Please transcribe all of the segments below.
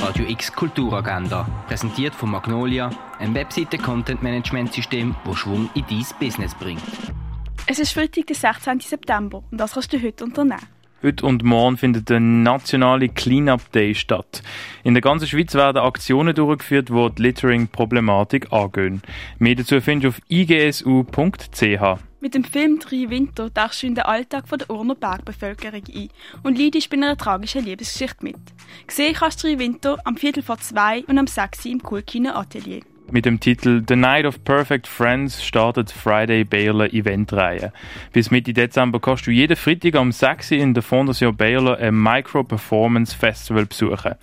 Radio X Kulturagenda, präsentiert von Magnolia, ein Webseite-Content-Management-System, das Schwung in dein Business bringt. Es ist Freitag, der 16. September und das kannst du heute unternehmen. Heute und morgen findet der nationale Cleanup Day statt. In der ganzen Schweiz werden Aktionen durchgeführt, die die Littering-Problematik angehen. Mehr dazu findest du auf igsu.ch. Mit dem Film «Drei Winter» tauchst du in den Alltag der Urner Bergbevölkerung ein und leidest bei einer tragischen Liebesgeschichte mit. Gesehen kannst du «Drei Winter» am Viertel vor zwei und am sechs im Kulkino Atelier. Mit dem Titel The Night of Perfect Friends startet Friday Baylor Eventreihe. Bis Mitte Dezember kannst du jeden Freitag am 6. in der Fondation Baylor ein Micro Performance Festival besuchen.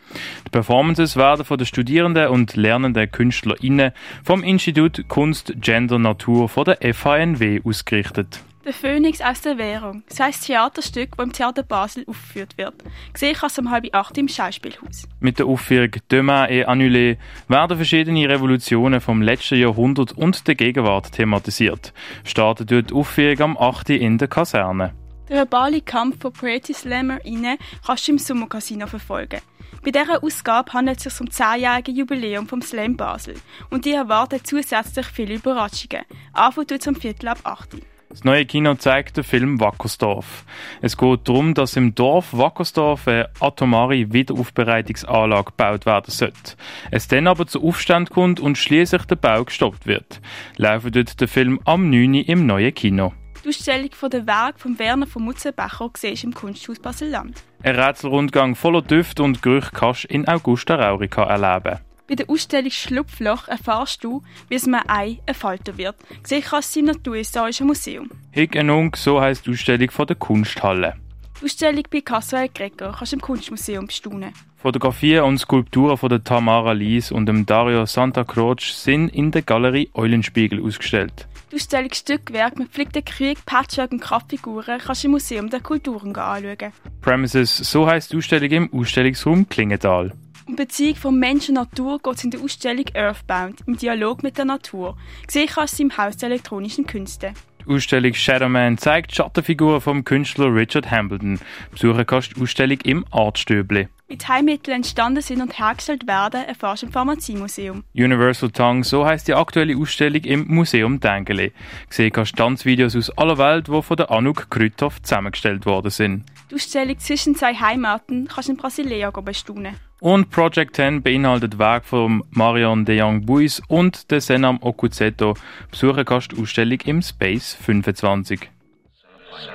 Die Performances werden von den Studierenden und lernenden KünstlerInnen vom Institut Kunst, Gender, Natur von der FHNW ausgerichtet. Der Phönix aus der Währung. Das heisst Theaterstück, das im Theater Basel aufgeführt wird. Gesehen kannst du um halb acht im Schauspielhaus. Mit der Aufführung Demain et Annulé werden verschiedene Revolutionen vom letzten Jahrhundert und der Gegenwart thematisiert. Startet dort die Aufführung am 8. in der Kaserne. Der verbale Kampf von Pretty SlammerInnen kannst du im Sommercasino verfolgen. Bei dieser Ausgabe handelt es sich um das 10-jährige Jubiläum vom Slam Basel und die erwarten zusätzlich viele Überraschungen. Anfang tut es um Viertel ab 8 Uhr. Das neue Kino zeigt den Film Wackersdorf. Es geht darum, dass im Dorf Wackersdorf eine atomare Wiederaufbereitungsanlage gebaut werden sollte. Es dann aber zu Aufstand kommt und schließlich der Bau gestoppt wird. Laufen dort der Film am 9. im neuen Kino. Die Ausstellung von der Werk von Werner von Mutzenbecher siehst im Kunsthaus Basel-Land. Ein Rätselrundgang voller Düfte und Gerüche kannst du in Augusta Raurica erleben. Bei der Ausstellung Schlupfloch erfährst du, wie es einem Ei ein Falter wird. Gesehen kannst du im Naturhistorischen Museum. Higenung, so heisst die Ausstellung von der Kunsthalle. Die Ausstellung Picasso und Gregor kannst du im Kunstmuseum bestaunen. Fotografien und Skulpturen von der Tamara Lies und dem Dario Santa Croce sind in der Galerie Eulenspiegel ausgestellt. Die Ausstellung Stückwerk mit Flick Krieg, Patchwork und Kraftfiguren kannst du im Museum der Kulturen anschauen. Premises, so heisst die Ausstellung im Ausstellungsraum Klingenthal. Beziehung von Mensch und Natur geht es in der Ausstellung Earthbound, im Dialog mit der Natur. Gesehen kannst du im Haus der elektronischen Künste. Die Ausstellung Shadowman zeigt Schattenfiguren vom Künstler Richard Hambledon. Besuchen kannst du die Ausstellung im Artstöbli. Wie die Heilmittel entstanden sind und hergestellt werden, erfährst du im Pharmaziemuseum. Universal Tongue, so heisst die aktuelle Ausstellung im Museum Dengeli. Gesehen kannst du Tanzvideos aus aller Welt, die von der Anouk Krüthoff zusammengestellt worden sind. Die Ausstellung zwischen zwei Heimaten kannst du in Brasilia bestaunen. Und Project 10 beinhaltet Werk von Marion de Young Buis und de Senam Okuzeto. Besuchen kannst du die Ausstellung im Space 25.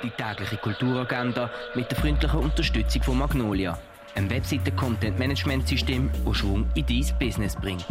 Die tägliche Kulturagenda mit der freundlichen Unterstützung von Magnolia, einem Webseiten-Content-Management-System, das Schwung in dein Business bringt.